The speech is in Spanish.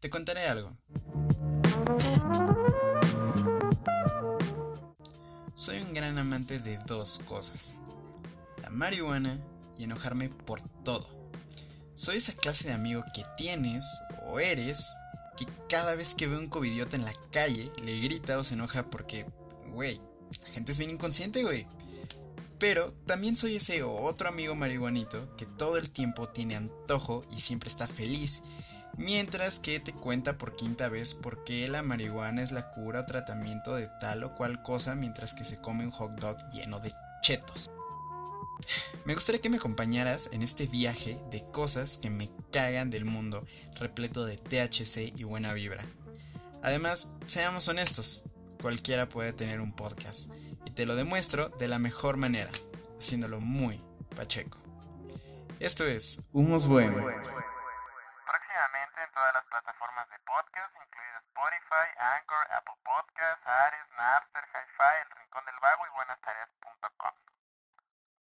Te contaré algo. Soy un gran amante de dos cosas. La marihuana y enojarme por todo. Soy esa clase de amigo que tienes o eres que cada vez que ve un covidiota en la calle le grita o se enoja porque, güey, la gente es bien inconsciente, güey. Pero también soy ese otro amigo marihuanito que todo el tiempo tiene antojo y siempre está feliz, mientras que te cuenta por quinta vez por qué la marihuana es la cura o tratamiento de tal o cual cosa mientras que se come un hot dog lleno de chetos. Me gustaría que me acompañaras en este viaje de cosas que me cagan del mundo, repleto de THC y buena vibra. Además, seamos honestos, cualquiera puede tener un podcast, y te lo demuestro de la mejor manera, haciéndolo muy pacheco. Esto es Humos Buenos en todas las plataformas de podcast, incluidas Spotify, Anchor, Apple Podcasts, Ares, Napster, Hi-Fi, El Rincón del Vago y BuenasTareas.com.